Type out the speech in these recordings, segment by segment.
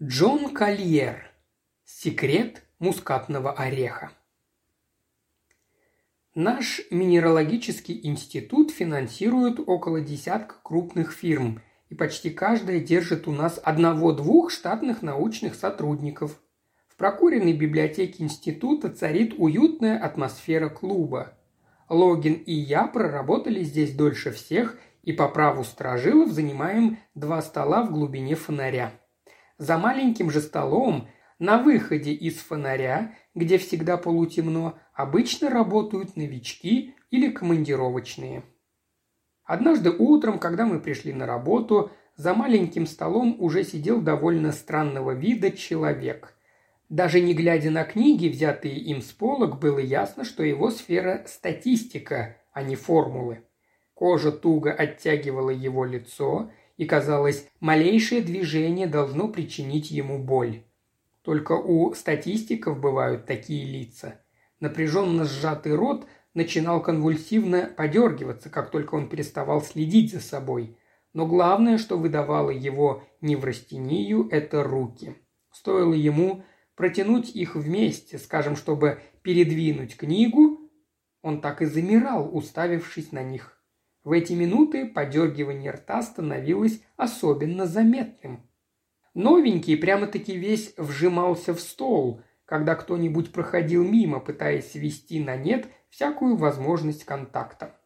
Джон Кольер. Секрет мускатного ореха. Наш минералогический институт финансирует около десятка крупных фирм, и почти каждая держит у нас одного-двух штатных научных сотрудников. В прокуренной библиотеке института царит уютная атмосфера клуба. Логин и я проработали здесь дольше всех и по праву сторожилов занимаем два стола в глубине фонаря. За маленьким же столом, на выходе из фонаря, где всегда полутемно, обычно работают новички или командировочные. Однажды утром, когда мы пришли на работу, за маленьким столом уже сидел довольно странного вида человек. Даже не глядя на книги, взятые им с полок, было ясно, что его сфера – статистика, а не формулы. Кожа туго оттягивала его лицо, и, казалось, малейшее движение должно причинить ему боль. Только у статистиков бывают такие лица. Напряженно сжатый рот начинал конвульсивно подергиваться, как только он переставал следить за собой. Но главное, что выдавало его неврастению, это руки. Стоило ему протянуть их вместе, скажем, чтобы передвинуть книгу, он так и замирал, уставившись на них. В эти минуты подергивание рта становилось особенно заметным. Новенький прямо-таки весь вжимался в стол, когда кто-нибудь проходил мимо, пытаясь свести на нет всякую возможность контакта.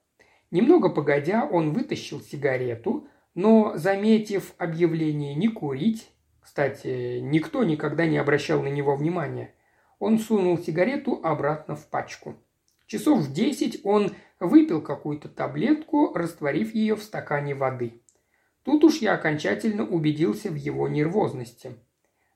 Немного погодя, он вытащил сигарету, но, заметив объявление «не курить», кстати, никто никогда не обращал на него внимания, он сунул сигарету обратно в пачку. Часов в десять он выпил какую-то таблетку, растворив ее в стакане воды. Тут уж я окончательно убедился в его нервозности.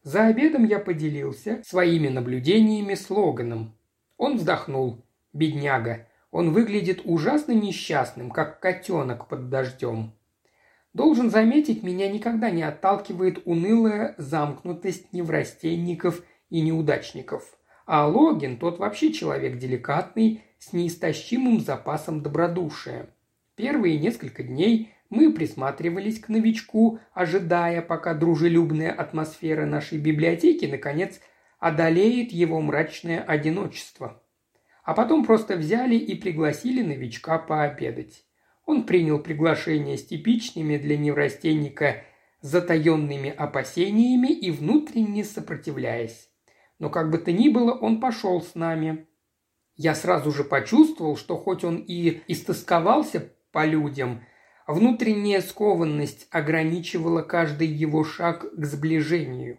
За обедом я поделился своими наблюдениями с Логаном. Он вздохнул. Бедняга. Он выглядит ужасно несчастным, как котенок под дождем. Должен заметить, меня никогда не отталкивает унылая замкнутость неврастенников и неудачников. А Логин, тот вообще человек деликатный, с неистощимым запасом добродушия. Первые несколько дней мы присматривались к новичку, ожидая, пока дружелюбная атмосфера нашей библиотеки, наконец, одолеет его мрачное одиночество. А потом просто взяли и пригласили новичка пообедать. Он принял приглашение с типичными для неврастенника затаенными опасениями и внутренне сопротивляясь. Но как бы то ни было, он пошел с нами. Я сразу же почувствовал, что хоть он и истосковался по людям, внутренняя скованность ограничивала каждый его шаг к сближению.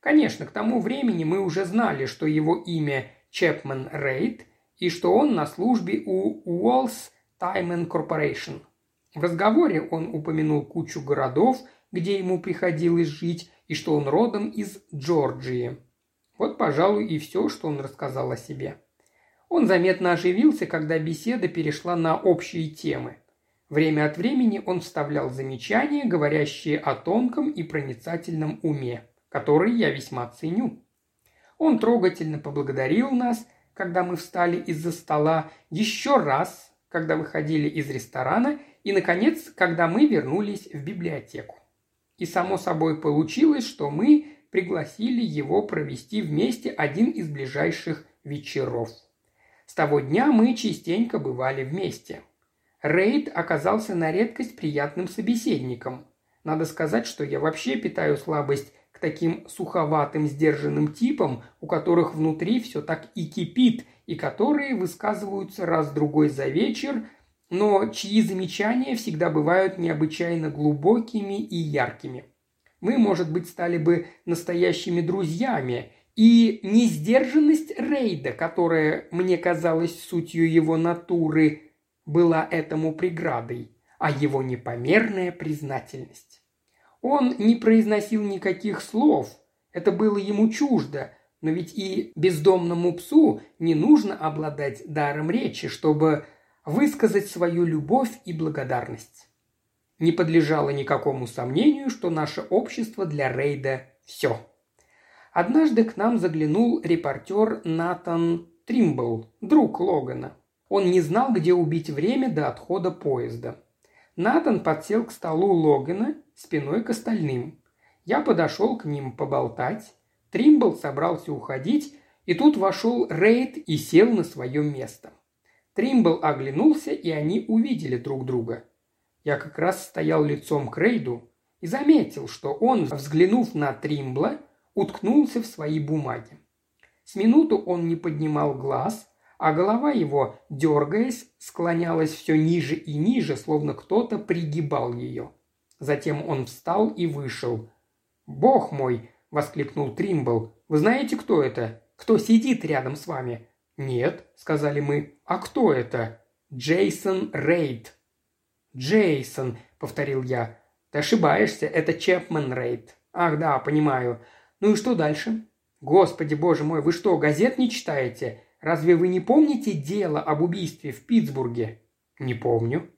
Конечно, к тому времени мы уже знали, что его имя Чепман Рейд и что он на службе у Уолс Таймен Corporation. В разговоре он упомянул кучу городов, где ему приходилось жить, и что он родом из Джорджии. Вот, пожалуй, и все, что он рассказал о себе. Он заметно оживился, когда беседа перешла на общие темы. Время от времени он вставлял замечания, говорящие о тонком и проницательном уме, который я весьма ценю. Он трогательно поблагодарил нас, когда мы встали из-за стола, еще раз, когда выходили из ресторана, и, наконец, когда мы вернулись в библиотеку. И само собой получилось, что мы пригласили его провести вместе один из ближайших вечеров – с того дня мы частенько бывали вместе. Рейд оказался на редкость приятным собеседником. Надо сказать, что я вообще питаю слабость к таким суховатым, сдержанным типам, у которых внутри все так и кипит, и которые высказываются раз-другой за вечер, но чьи замечания всегда бывают необычайно глубокими и яркими. Мы, может быть, стали бы настоящими друзьями, и несдержанность Рейда, которая мне казалась сутью его натуры, была этому преградой, а его непомерная признательность. Он не произносил никаких слов, это было ему чуждо, но ведь и бездомному псу не нужно обладать даром речи, чтобы высказать свою любовь и благодарность. Не подлежало никакому сомнению, что наше общество для Рейда – все. Однажды к нам заглянул репортер Натан Тримбл, друг Логана. Он не знал, где убить время до отхода поезда. Натан подсел к столу Логана спиной к остальным. Я подошел к ним поболтать. Тримбл собрался уходить, и тут вошел Рейд и сел на свое место. Тримбл оглянулся, и они увидели друг друга. Я как раз стоял лицом к Рейду и заметил, что он, взглянув на Тримбла, уткнулся в свои бумаги. С минуту он не поднимал глаз, а голова его, дергаясь, склонялась все ниже и ниже, словно кто-то пригибал ее. Затем он встал и вышел. «Бог мой!» – воскликнул Тримбл. «Вы знаете, кто это? Кто сидит рядом с вами?» «Нет», – сказали мы. «А кто это?» «Джейсон Рейд». «Джейсон», – повторил я. «Ты ошибаешься, это Чепмен Рейд». «Ах да, понимаю. Ну и что дальше?» «Господи, боже мой, вы что, газет не читаете? Разве вы не помните дело об убийстве в Питтсбурге?» «Не помню».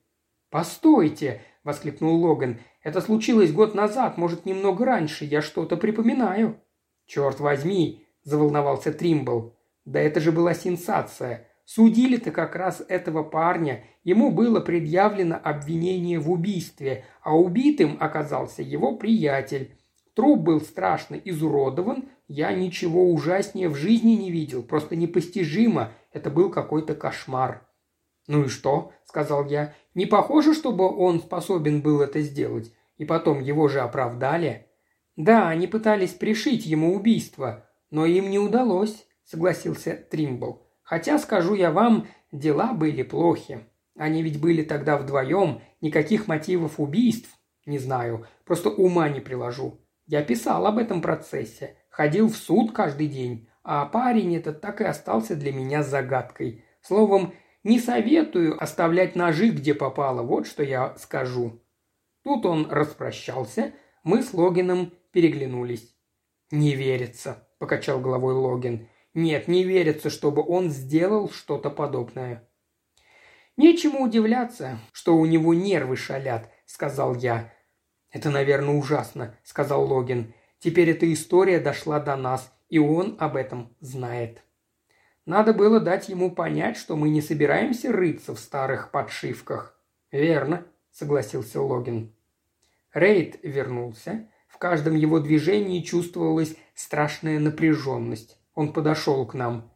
«Постойте!» – воскликнул Логан. «Это случилось год назад, может, немного раньше. Я что-то припоминаю». «Черт возьми!» – заволновался Тримбл. «Да это же была сенсация. Судили-то как раз этого парня. Ему было предъявлено обвинение в убийстве, а убитым оказался его приятель. Труп был страшно изуродован, я ничего ужаснее в жизни не видел, просто непостижимо, это был какой-то кошмар. «Ну и что?» – сказал я. «Не похоже, чтобы он способен был это сделать. И потом его же оправдали». «Да, они пытались пришить ему убийство, но им не удалось», – согласился Тримбл. «Хотя, скажу я вам, дела были плохи. Они ведь были тогда вдвоем, никаких мотивов убийств. Не знаю, просто ума не приложу. Я писал об этом процессе. Ходил в суд каждый день, а парень этот так и остался для меня загадкой. Словом, не советую оставлять ножи, где попало, вот что я скажу». Тут он распрощался, мы с Логином переглянулись. «Не верится», – покачал головой Логин. «Нет, не верится, чтобы он сделал что-то подобное». «Нечему удивляться, что у него нервы шалят», – сказал я. «Это, наверное, ужасно», – сказал Логин. Теперь эта история дошла до нас, и он об этом знает. Надо было дать ему понять, что мы не собираемся рыться в старых подшивках. Верно, согласился Логин. Рейд вернулся. В каждом его движении чувствовалась страшная напряженность. Он подошел к нам.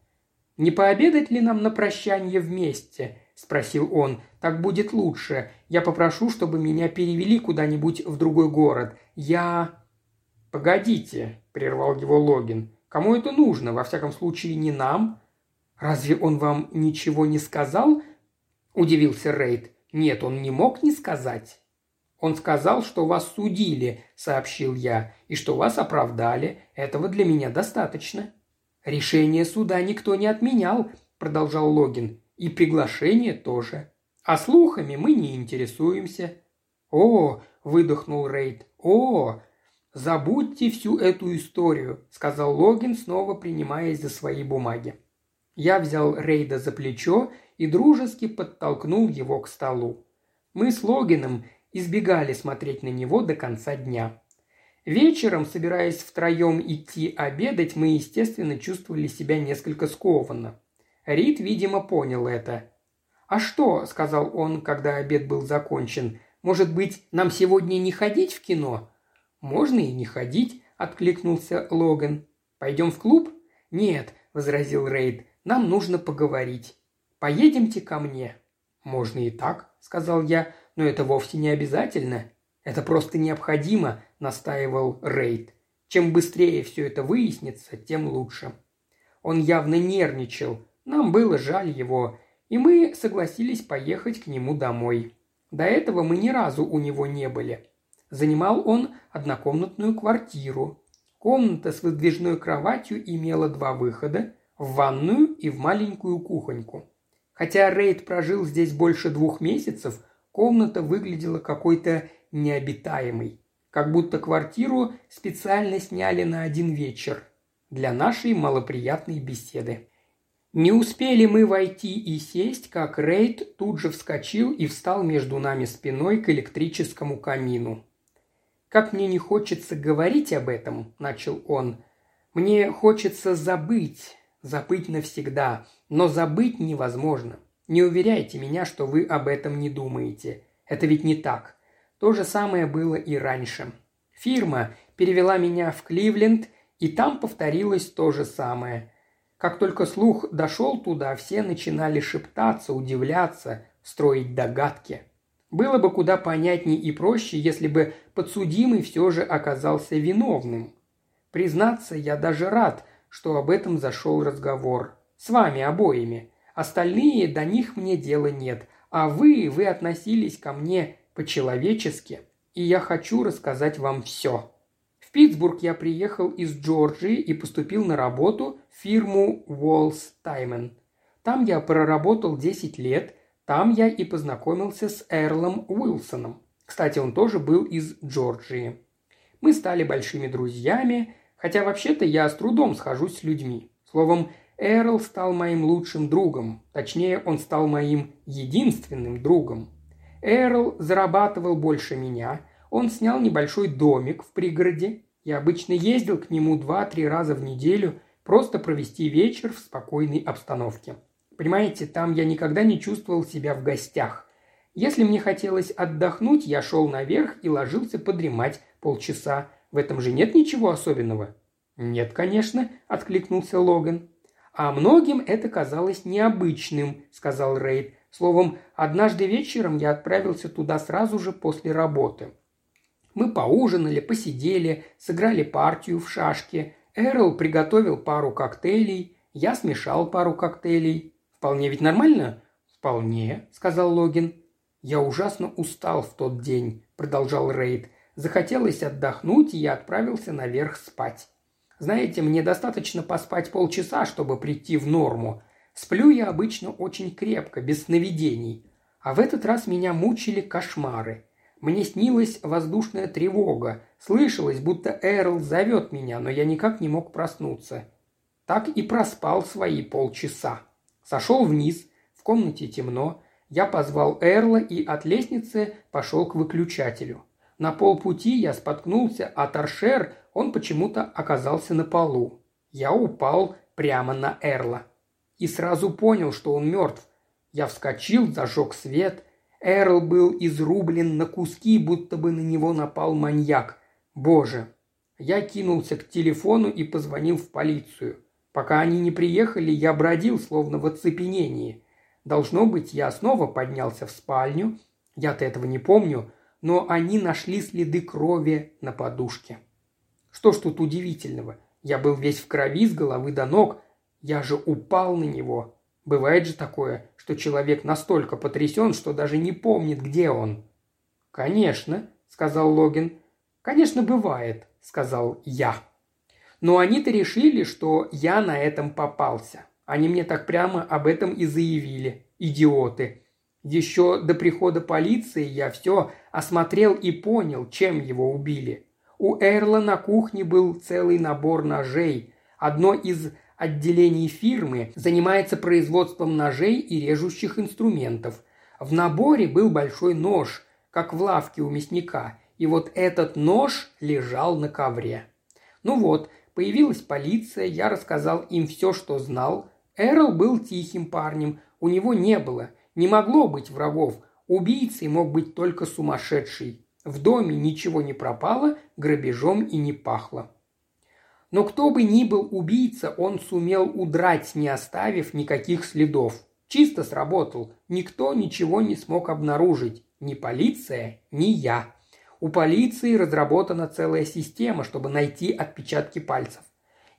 «Не пообедать ли нам на прощание вместе?» – спросил он. «Так будет лучше. Я попрошу, чтобы меня перевели куда-нибудь в другой город. Я...» «Погодите», – прервал его Логин. «Кому это нужно? Во всяком случае, не нам». «Разве он вам ничего не сказал?» – удивился Рейд. «Нет, он не мог не сказать». «Он сказал, что вас судили», – сообщил я, – «и что вас оправдали. Этого для меня достаточно». «Решение суда никто не отменял», – продолжал Логин. «И приглашение тоже. А слухами мы не интересуемся». «О!» – выдохнул Рейд. «О! «Забудьте всю эту историю», – сказал Логин, снова принимаясь за свои бумаги. Я взял Рейда за плечо и дружески подтолкнул его к столу. Мы с Логином избегали смотреть на него до конца дня. Вечером, собираясь втроем идти обедать, мы, естественно, чувствовали себя несколько скованно. Рид, видимо, понял это. «А что?» – сказал он, когда обед был закончен. «Может быть, нам сегодня не ходить в кино?» «Можно и не ходить», – откликнулся Логан. «Пойдем в клуб?» «Нет», – возразил Рейд, – «нам нужно поговорить. Поедемте ко мне». «Можно и так», – сказал я, – «но это вовсе не обязательно». «Это просто необходимо», – настаивал Рейд. «Чем быстрее все это выяснится, тем лучше». Он явно нервничал, нам было жаль его, и мы согласились поехать к нему домой. До этого мы ни разу у него не были – Занимал он однокомнатную квартиру. Комната с выдвижной кроватью имела два выхода – в ванную и в маленькую кухоньку. Хотя Рейд прожил здесь больше двух месяцев, комната выглядела какой-то необитаемой. Как будто квартиру специально сняли на один вечер для нашей малоприятной беседы. Не успели мы войти и сесть, как Рейд тут же вскочил и встал между нами спиной к электрическому камину. «Как мне не хочется говорить об этом», – начал он. «Мне хочется забыть, забыть навсегда, но забыть невозможно. Не уверяйте меня, что вы об этом не думаете. Это ведь не так. То же самое было и раньше. Фирма перевела меня в Кливленд, и там повторилось то же самое. Как только слух дошел туда, все начинали шептаться, удивляться, строить догадки. Было бы куда понятнее и проще, если бы подсудимый все же оказался виновным. Признаться, я даже рад, что об этом зашел разговор. С вами обоими. Остальные до них мне дела нет, а вы, вы относились ко мне по-человечески, и я хочу рассказать вам все. В Питтсбург я приехал из Джорджии и поступил на работу фирму Уолс Таймен. Там я проработал 10 лет, там я и познакомился с Эрлом Уилсоном. Кстати, он тоже был из Джорджии. Мы стали большими друзьями, хотя вообще-то я с трудом схожусь с людьми. Словом, Эрл стал моим лучшим другом, точнее, он стал моим единственным другом. Эрл зарабатывал больше меня, он снял небольшой домик в пригороде. Я обычно ездил к нему два-три раза в неделю, просто провести вечер в спокойной обстановке. Понимаете, там я никогда не чувствовал себя в гостях. Если мне хотелось отдохнуть, я шел наверх и ложился подремать полчаса. В этом же нет ничего особенного. «Нет, конечно», – откликнулся Логан. «А многим это казалось необычным», – сказал Рейд. «Словом, однажды вечером я отправился туда сразу же после работы. Мы поужинали, посидели, сыграли партию в шашки. Эрл приготовил пару коктейлей, я смешал пару коктейлей. Вполне ведь нормально?» «Вполне», – сказал Логин. «Я ужасно устал в тот день», – продолжал Рейд. «Захотелось отдохнуть, и я отправился наверх спать. Знаете, мне достаточно поспать полчаса, чтобы прийти в норму. Сплю я обычно очень крепко, без сновидений. А в этот раз меня мучили кошмары. Мне снилась воздушная тревога. Слышалось, будто Эрл зовет меня, но я никак не мог проснуться. Так и проспал свои полчаса. Сошел вниз, в комнате темно. Я позвал Эрла и от лестницы пошел к выключателю. На полпути я споткнулся, а торшер он почему-то оказался на полу. Я упал прямо на Эрла. И сразу понял, что он мертв. Я вскочил, зажег свет. Эрл был изрублен на куски, будто бы на него напал маньяк. Боже! Я кинулся к телефону и позвонил в полицию. Пока они не приехали, я бродил, словно в оцепенении. Должно быть, я снова поднялся в спальню. Я-то этого не помню, но они нашли следы крови на подушке. Что ж тут удивительного? Я был весь в крови с головы до ног. Я же упал на него. Бывает же такое, что человек настолько потрясен, что даже не помнит, где он. «Конечно», — сказал Логин. «Конечно, бывает», — сказал я. Но они-то решили, что я на этом попался. Они мне так прямо об этом и заявили. Идиоты. Еще до прихода полиции я все осмотрел и понял, чем его убили. У Эрла на кухне был целый набор ножей. Одно из отделений фирмы занимается производством ножей и режущих инструментов. В наборе был большой нож, как в лавке у мясника, и вот этот нож лежал на ковре. Ну вот, появилась полиция, я рассказал им все, что знал. Эрл был тихим парнем, у него не было, не могло быть врагов, убийцей мог быть только сумасшедший. В доме ничего не пропало, грабежом и не пахло. Но кто бы ни был убийца, он сумел удрать, не оставив никаких следов. Чисто сработал. Никто ничего не смог обнаружить. Ни полиция, ни я. У полиции разработана целая система, чтобы найти отпечатки пальцев.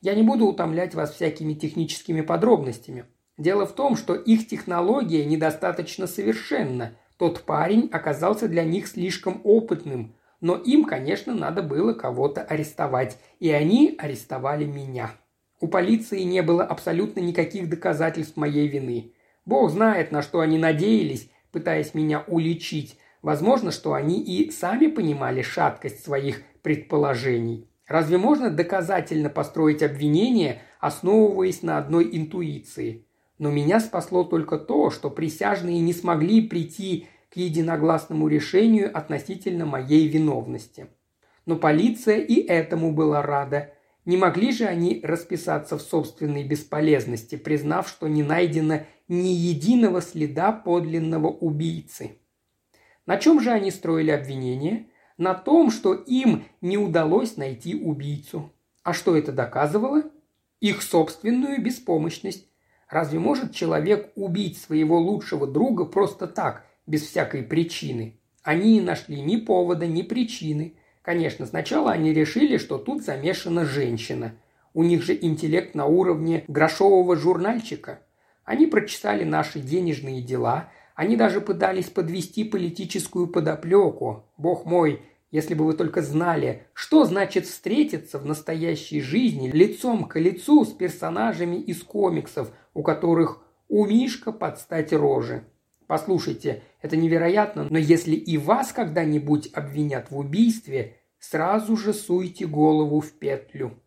Я не буду утомлять вас всякими техническими подробностями. Дело в том, что их технология недостаточно совершенна, тот парень оказался для них слишком опытным, но им, конечно, надо было кого-то арестовать, и они арестовали меня. У полиции не было абсолютно никаких доказательств моей вины. Бог знает, на что они надеялись, пытаясь меня уличить. Возможно, что они и сами понимали шаткость своих предположений. Разве можно доказательно построить обвинение, основываясь на одной интуиции? Но меня спасло только то, что присяжные не смогли прийти к единогласному решению относительно моей виновности. Но полиция и этому была рада. Не могли же они расписаться в собственной бесполезности, признав, что не найдено ни единого следа подлинного убийцы. На чем же они строили обвинение? на том, что им не удалось найти убийцу. А что это доказывало? Их собственную беспомощность. Разве может человек убить своего лучшего друга просто так, без всякой причины? Они не нашли ни повода, ни причины. Конечно, сначала они решили, что тут замешана женщина. У них же интеллект на уровне грошового журнальчика. Они прочитали наши денежные дела, они даже пытались подвести политическую подоплеку. Бог мой, если бы вы только знали, что значит встретиться в настоящей жизни лицом к лицу с персонажами из комиксов, у которых у Мишка подстать рожи. Послушайте, это невероятно, но если и вас когда-нибудь обвинят в убийстве, сразу же суйте голову в петлю.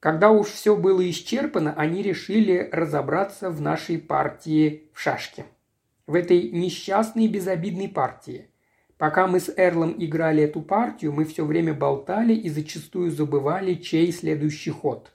Когда уж все было исчерпано, они решили разобраться в нашей партии в шашки. В этой несчастной безобидной партии. Пока мы с Эрлом играли эту партию, мы все время болтали и зачастую забывали, чей следующий ход.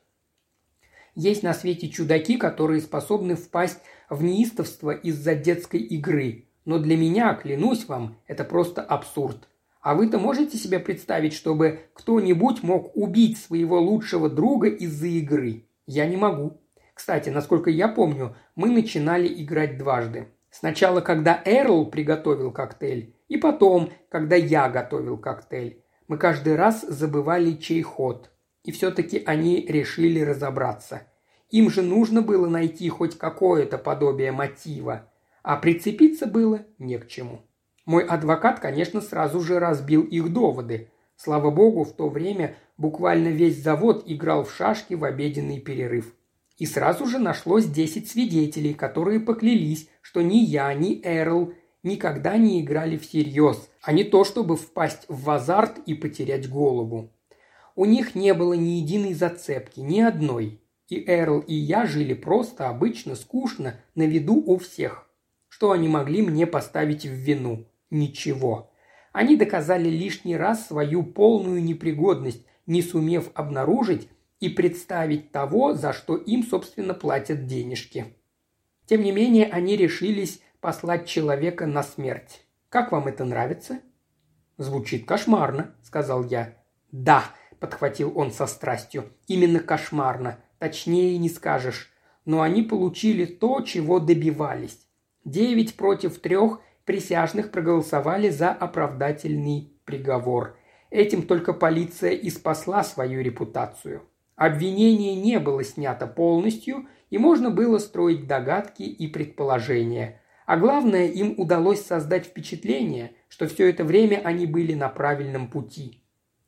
Есть на свете чудаки, которые способны впасть в неистовство из-за детской игры. Но для меня, клянусь вам, это просто абсурд. А вы-то можете себе представить, чтобы кто-нибудь мог убить своего лучшего друга из-за игры? Я не могу. Кстати, насколько я помню, мы начинали играть дважды. Сначала, когда Эрл приготовил коктейль, и потом, когда я готовил коктейль. Мы каждый раз забывали чей ход. И все-таки они решили разобраться. Им же нужно было найти хоть какое-то подобие мотива, а прицепиться было не к чему. Мой адвокат, конечно, сразу же разбил их доводы. Слава богу, в то время буквально весь завод играл в шашки в обеденный перерыв. И сразу же нашлось 10 свидетелей, которые поклялись, что ни я, ни Эрл никогда не играли всерьез, а не то, чтобы впасть в азарт и потерять голову. У них не было ни единой зацепки, ни одной. И Эрл, и я жили просто, обычно, скучно, на виду у всех. Что они могли мне поставить в вину? Ничего. Они доказали лишний раз свою полную непригодность, не сумев обнаружить и представить того, за что им, собственно, платят денежки. Тем не менее, они решились послать человека на смерть. Как вам это нравится?» «Звучит кошмарно», — сказал я. «Да», — подхватил он со страстью, — «именно кошмарно. Точнее не скажешь. Но они получили то, чего добивались. Девять против трех присяжных проголосовали за оправдательный приговор. Этим только полиция и спасла свою репутацию. Обвинение не было снято полностью, и можно было строить догадки и предположения. А главное, им удалось создать впечатление, что все это время они были на правильном пути.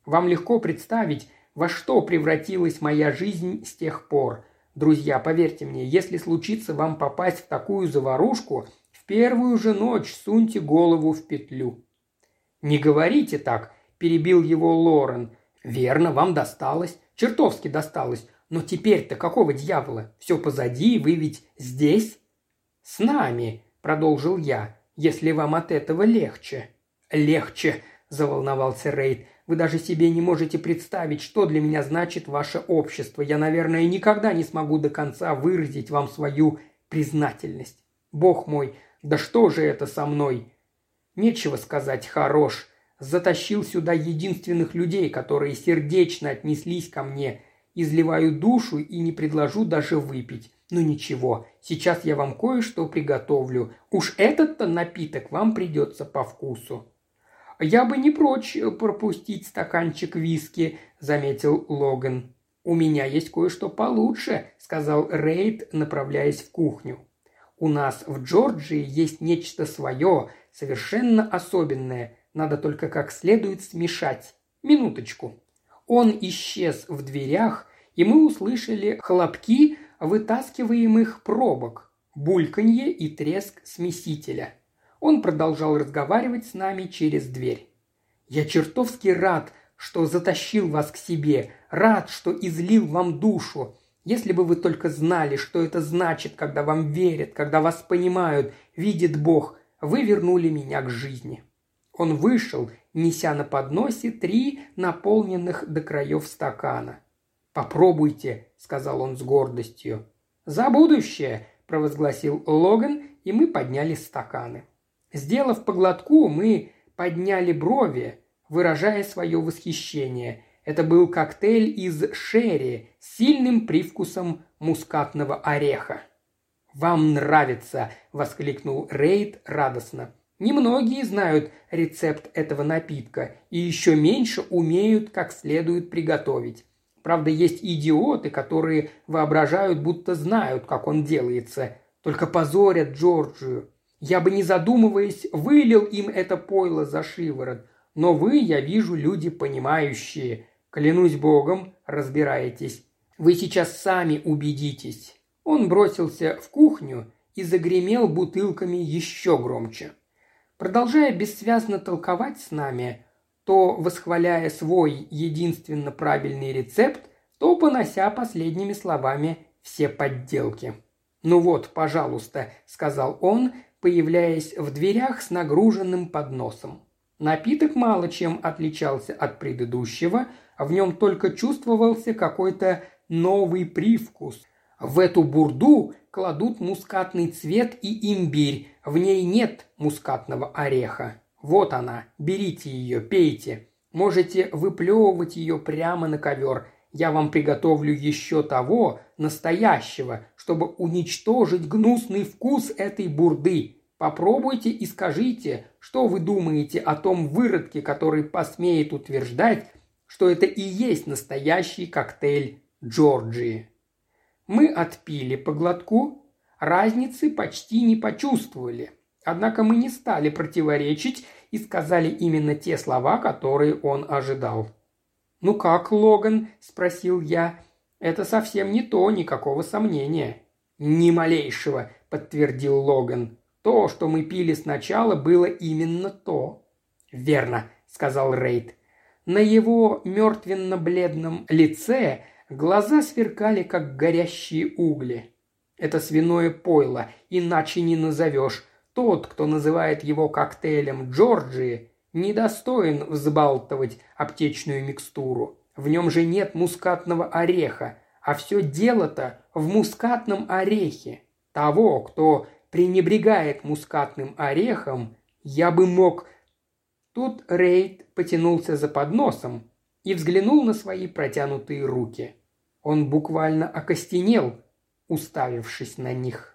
Вам легко представить, во что превратилась моя жизнь с тех пор. Друзья, поверьте мне, если случится вам попасть в такую заварушку, в первую же ночь суньте голову в петлю». «Не говорите так», – перебил его Лорен. «Верно, вам досталось, чертовски досталось, но теперь-то какого дьявола? Все позади, вы ведь здесь?» «С нами», – продолжил я, – «если вам от этого легче». «Легче», – заволновался Рейд. Вы даже себе не можете представить, что для меня значит ваше общество. Я, наверное, никогда не смогу до конца выразить вам свою признательность. Бог мой, да что же это со мной? Нечего сказать «хорош». Затащил сюда единственных людей, которые сердечно отнеслись ко мне. Изливаю душу и не предложу даже выпить. Ну ничего, сейчас я вам кое-что приготовлю. Уж этот-то напиток вам придется по вкусу. «Я бы не прочь пропустить стаканчик виски», – заметил Логан. «У меня есть кое-что получше», – сказал Рейд, направляясь в кухню. «У нас в Джорджии есть нечто свое, совершенно особенное. Надо только как следует смешать. Минуточку». Он исчез в дверях, и мы услышали хлопки вытаскиваемых пробок, бульканье и треск смесителя – он продолжал разговаривать с нами через дверь. «Я чертовски рад, что затащил вас к себе, рад, что излил вам душу. Если бы вы только знали, что это значит, когда вам верят, когда вас понимают, видит Бог, вы вернули меня к жизни». Он вышел, неся на подносе три наполненных до краев стакана. «Попробуйте», — сказал он с гордостью. «За будущее», — провозгласил Логан, и мы подняли стаканы. Сделав поглотку, мы подняли брови. выражая свое восхищение. Это был коктейль из шерри с сильным привкусом мускатного ореха. «Вам нравится!» – воскликнул Рейд радостно. Немногие знают рецепт этого напитка и еще меньше умеют как следует приготовить. Правда, есть идиоты, которые воображают, будто знают, как он делается. Только позорят Джорджию. Я бы, не задумываясь, вылил им это пойло за шиворот. Но вы, я вижу, люди понимающие. Клянусь богом, разбираетесь. Вы сейчас сами убедитесь. Он бросился в кухню и загремел бутылками еще громче. Продолжая бессвязно толковать с нами, то восхваляя свой единственно правильный рецепт, то понося последними словами все подделки. «Ну вот, пожалуйста», – сказал он, появляясь в дверях с нагруженным подносом. Напиток мало чем отличался от предыдущего, в нем только чувствовался какой-то новый привкус. В эту бурду кладут мускатный цвет и имбирь, в ней нет мускатного ореха. Вот она, берите ее, пейте. Можете выплевывать ее прямо на ковер. Я вам приготовлю еще того, настоящего, чтобы уничтожить гнусный вкус этой бурды. Попробуйте и скажите, что вы думаете о том выродке, который посмеет утверждать, что это и есть настоящий коктейль Джорджии. Мы отпили по глотку, разницы почти не почувствовали – Однако мы не стали противоречить и сказали именно те слова, которые он ожидал. «Ну как, Логан?» – спросил я. «Это совсем не то, никакого сомнения». «Ни малейшего», – подтвердил Логан. «То, что мы пили сначала, было именно то». «Верно», – сказал Рейд. На его мертвенно-бледном лице глаза сверкали, как горящие угли. «Это свиное пойло, иначе не назовешь», тот, кто называет его коктейлем Джорджии, недостоин взбалтывать аптечную микстуру. В нем же нет мускатного ореха, а все дело-то в мускатном орехе. Того, кто пренебрегает мускатным орехом, я бы мог... Тут Рейд потянулся за подносом и взглянул на свои протянутые руки. Он буквально окостенел, уставившись на них.